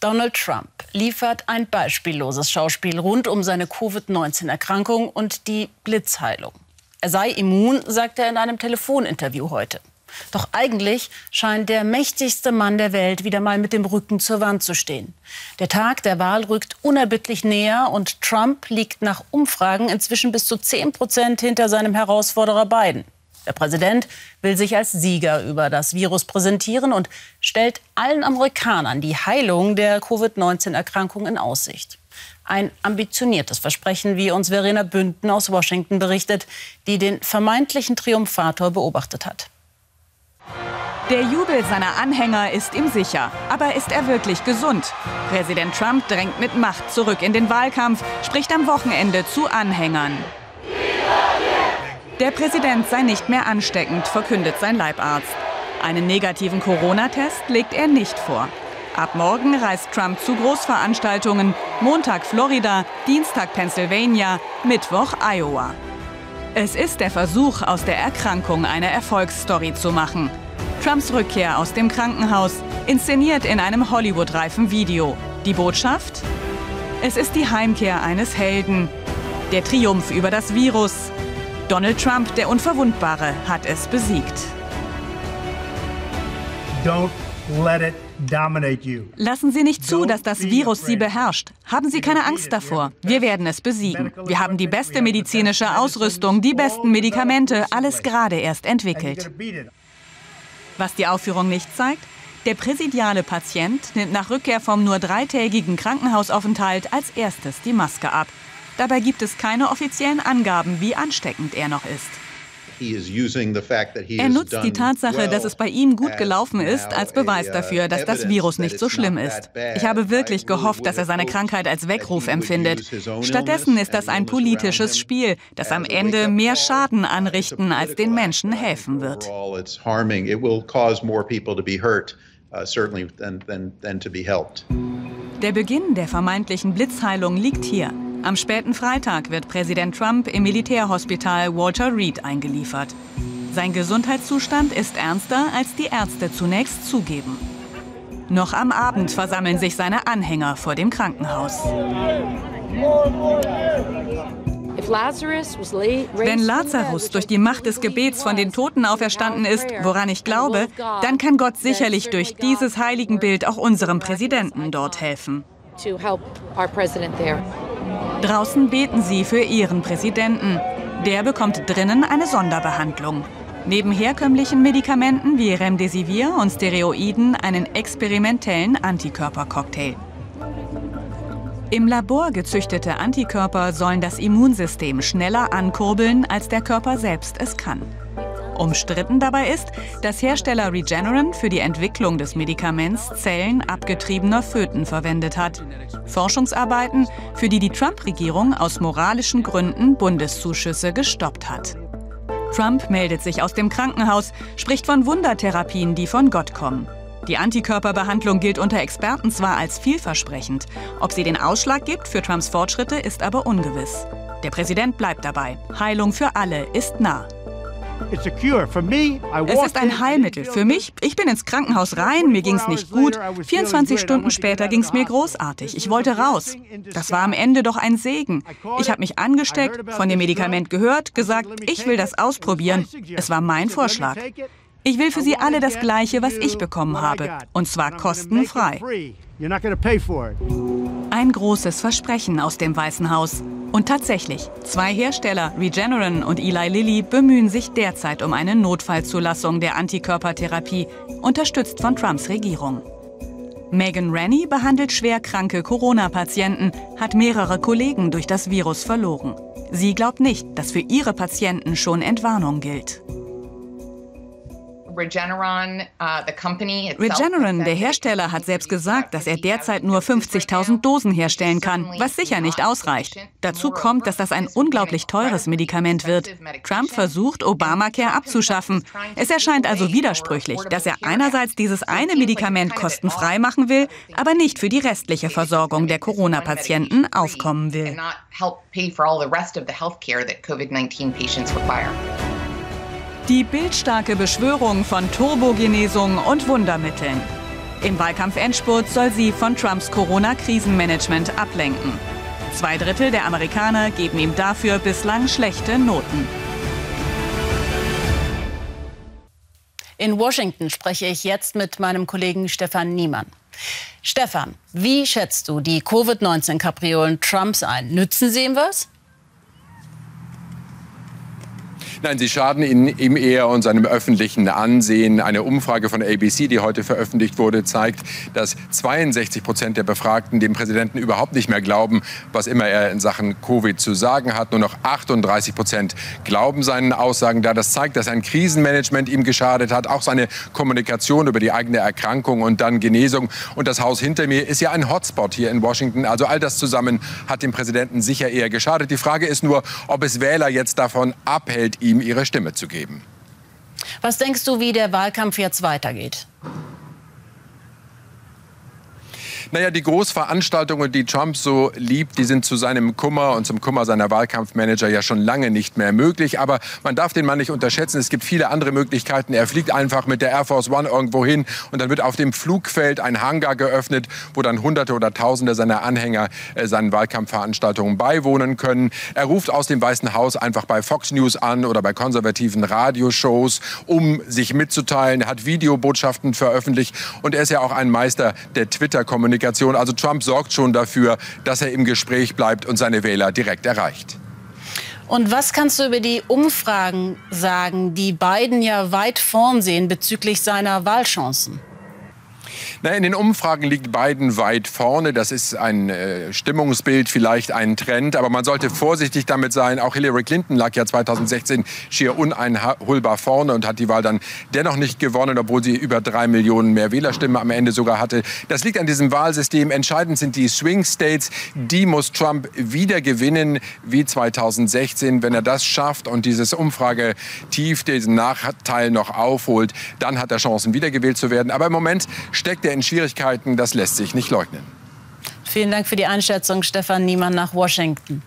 Donald Trump liefert ein beispielloses Schauspiel rund um seine Covid-19-Erkrankung und die Blitzheilung. Er sei immun, sagt er in einem Telefoninterview heute. Doch eigentlich scheint der mächtigste Mann der Welt wieder mal mit dem Rücken zur Wand zu stehen. Der Tag der Wahl rückt unerbittlich näher und Trump liegt nach Umfragen inzwischen bis zu 10 Prozent hinter seinem Herausforderer Biden. Der Präsident will sich als Sieger über das Virus präsentieren und stellt allen Amerikanern die Heilung der Covid-19-Erkrankung in Aussicht. Ein ambitioniertes Versprechen, wie uns Verena Bünden aus Washington berichtet, die den vermeintlichen Triumphator beobachtet hat. Der Jubel seiner Anhänger ist ihm sicher. Aber ist er wirklich gesund? Präsident Trump drängt mit Macht zurück in den Wahlkampf, spricht am Wochenende zu Anhängern. Der Präsident sei nicht mehr ansteckend, verkündet sein Leibarzt. Einen negativen Corona-Test legt er nicht vor. Ab morgen reist Trump zu Großveranstaltungen. Montag Florida, Dienstag Pennsylvania, Mittwoch Iowa. Es ist der Versuch, aus der Erkrankung eine Erfolgsstory zu machen. Trumps Rückkehr aus dem Krankenhaus, inszeniert in einem Hollywood-reifen Video. Die Botschaft? Es ist die Heimkehr eines Helden. Der Triumph über das Virus, Donald Trump, der Unverwundbare, hat es besiegt. Lassen Sie nicht zu, dass das Virus Sie beherrscht. Haben Sie keine Angst davor. Wir werden es besiegen. Wir haben die beste medizinische Ausrüstung, die besten Medikamente, alles gerade erst entwickelt. Was die Aufführung nicht zeigt? Der präsidiale Patient nimmt nach Rückkehr vom nur dreitägigen Krankenhausaufenthalt als erstes die Maske ab. Dabei gibt es keine offiziellen Angaben, wie ansteckend er noch ist. Er nutzt die Tatsache, dass es bei ihm gut gelaufen ist, als Beweis uh, dafür, dass das Virus nicht so schlimm ist. Ich habe wirklich gehofft, dass er seine Krankheit als Weckruf empfindet. Stattdessen ist das ein politisches Spiel, das am Ende mehr Schaden anrichten, als den Menschen helfen wird. Der Beginn der vermeintlichen Blitzheilung liegt hier. Am späten Freitag wird Präsident Trump im Militärhospital Walter Reed eingeliefert. Sein Gesundheitszustand ist ernster, als die Ärzte zunächst zugeben. Noch am Abend versammeln sich seine Anhänger vor dem Krankenhaus. Wenn Lazarus durch die Macht des Gebets von den Toten auferstanden ist, woran ich glaube, dann kann Gott sicherlich durch dieses Heiligenbild auch unserem Präsidenten dort helfen. Draußen beten sie für ihren Präsidenten. Der bekommt drinnen eine Sonderbehandlung. Neben herkömmlichen Medikamenten wie Remdesivir und Steroiden einen experimentellen Antikörpercocktail. Im Labor gezüchtete Antikörper sollen das Immunsystem schneller ankurbeln, als der Körper selbst es kann. Umstritten dabei ist, dass Hersteller Regeneron für die Entwicklung des Medikaments Zellen abgetriebener Föten verwendet hat. Forschungsarbeiten, für die die Trump-Regierung aus moralischen Gründen Bundeszuschüsse gestoppt hat. Trump meldet sich aus dem Krankenhaus, spricht von Wundertherapien, die von Gott kommen. Die Antikörperbehandlung gilt unter Experten zwar als vielversprechend, ob sie den Ausschlag gibt für Trumps Fortschritte, ist aber ungewiss. Der Präsident bleibt dabei. Heilung für alle ist nah. Es ist ein Heilmittel für mich. Ich bin ins Krankenhaus rein, mir ging es nicht gut. 24 Stunden später ging es mir großartig. Ich wollte raus. Das war am Ende doch ein Segen. Ich habe mich angesteckt, von dem Medikament gehört, gesagt, ich will das ausprobieren. Es war mein Vorschlag. Ich will für Sie alle das Gleiche, was ich bekommen habe. Und zwar kostenfrei. Ein großes Versprechen aus dem Weißen Haus. Und tatsächlich, zwei Hersteller, Regeneron und Eli Lilly, bemühen sich derzeit um eine Notfallzulassung der Antikörpertherapie, unterstützt von Trumps Regierung. Megan Rennie behandelt schwerkranke Corona-Patienten, hat mehrere Kollegen durch das Virus verloren. Sie glaubt nicht, dass für ihre Patienten schon Entwarnung gilt. Regeneron, uh, der Hersteller, hat selbst gesagt, dass er derzeit nur 50.000 Dosen herstellen kann, was sicher nicht ausreicht. Dazu kommt, dass das ein unglaublich teures Medikament wird. Trump versucht, Obamacare abzuschaffen. Es erscheint also widersprüchlich, dass er einerseits dieses eine Medikament kostenfrei machen will, aber nicht für die restliche Versorgung der Corona-Patienten aufkommen will. Die bildstarke Beschwörung von Turbogenesung und Wundermitteln. Im Wahlkampfendspurt soll sie von Trumps Corona-Krisenmanagement ablenken. Zwei Drittel der Amerikaner geben ihm dafür bislang schlechte Noten. In Washington spreche ich jetzt mit meinem Kollegen Stefan Niemann. Stefan, wie schätzt du die Covid-19-Kapriolen Trumps ein? Nützen sie ihm was? Nein, sie schaden ihm eher und seinem öffentlichen Ansehen. Eine Umfrage von ABC, die heute veröffentlicht wurde, zeigt, dass 62 Prozent der Befragten dem Präsidenten überhaupt nicht mehr glauben, was immer er in Sachen Covid zu sagen hat. Nur noch 38 Prozent glauben seinen Aussagen da. Das zeigt, dass ein Krisenmanagement ihm geschadet hat. Auch seine Kommunikation über die eigene Erkrankung und dann Genesung. Und das Haus hinter mir ist ja ein Hotspot hier in Washington. Also all das zusammen hat dem Präsidenten sicher eher geschadet. Die Frage ist nur, ob es Wähler jetzt davon abhält, ihm ihm ihre Stimme zu geben. Was denkst du, wie der Wahlkampf jetzt weitergeht? Naja, die Großveranstaltungen, die Trump so liebt, die sind zu seinem Kummer und zum Kummer seiner Wahlkampfmanager ja schon lange nicht mehr möglich. Aber man darf den Mann nicht unterschätzen. Es gibt viele andere Möglichkeiten. Er fliegt einfach mit der Air Force One irgendwo hin und dann wird auf dem Flugfeld ein Hangar geöffnet, wo dann Hunderte oder Tausende seiner Anhänger äh, seinen Wahlkampfveranstaltungen beiwohnen können. Er ruft aus dem Weißen Haus einfach bei Fox News an oder bei konservativen Radioshows, um sich mitzuteilen. Er hat Videobotschaften veröffentlicht und er ist ja auch ein Meister der Twitter-Kommunikation. Kommunikation. Also Trump sorgt schon dafür, dass er im Gespräch bleibt und seine Wähler direkt erreicht. Und was kannst du über die Umfragen sagen, die Biden ja weit vorn sehen bezüglich seiner Wahlchancen? Na, in den Umfragen liegt Biden weit vorne. Das ist ein äh, Stimmungsbild, vielleicht ein Trend. Aber man sollte vorsichtig damit sein. Auch Hillary Clinton lag ja 2016 schier uneinholbar vorne und hat die Wahl dann dennoch nicht gewonnen, obwohl sie über drei Millionen mehr Wählerstimmen am Ende sogar hatte. Das liegt an diesem Wahlsystem. Entscheidend sind die Swing States. Die muss Trump wieder gewinnen wie 2016. Wenn er das schafft und dieses Umfragetief, diesen Nachteil noch aufholt, dann hat er Chancen, wiedergewählt zu werden. Aber im Moment steckt er in Schwierigkeiten, das lässt sich nicht leugnen. Vielen Dank für die Einschätzung, Stefan Niemann nach Washington.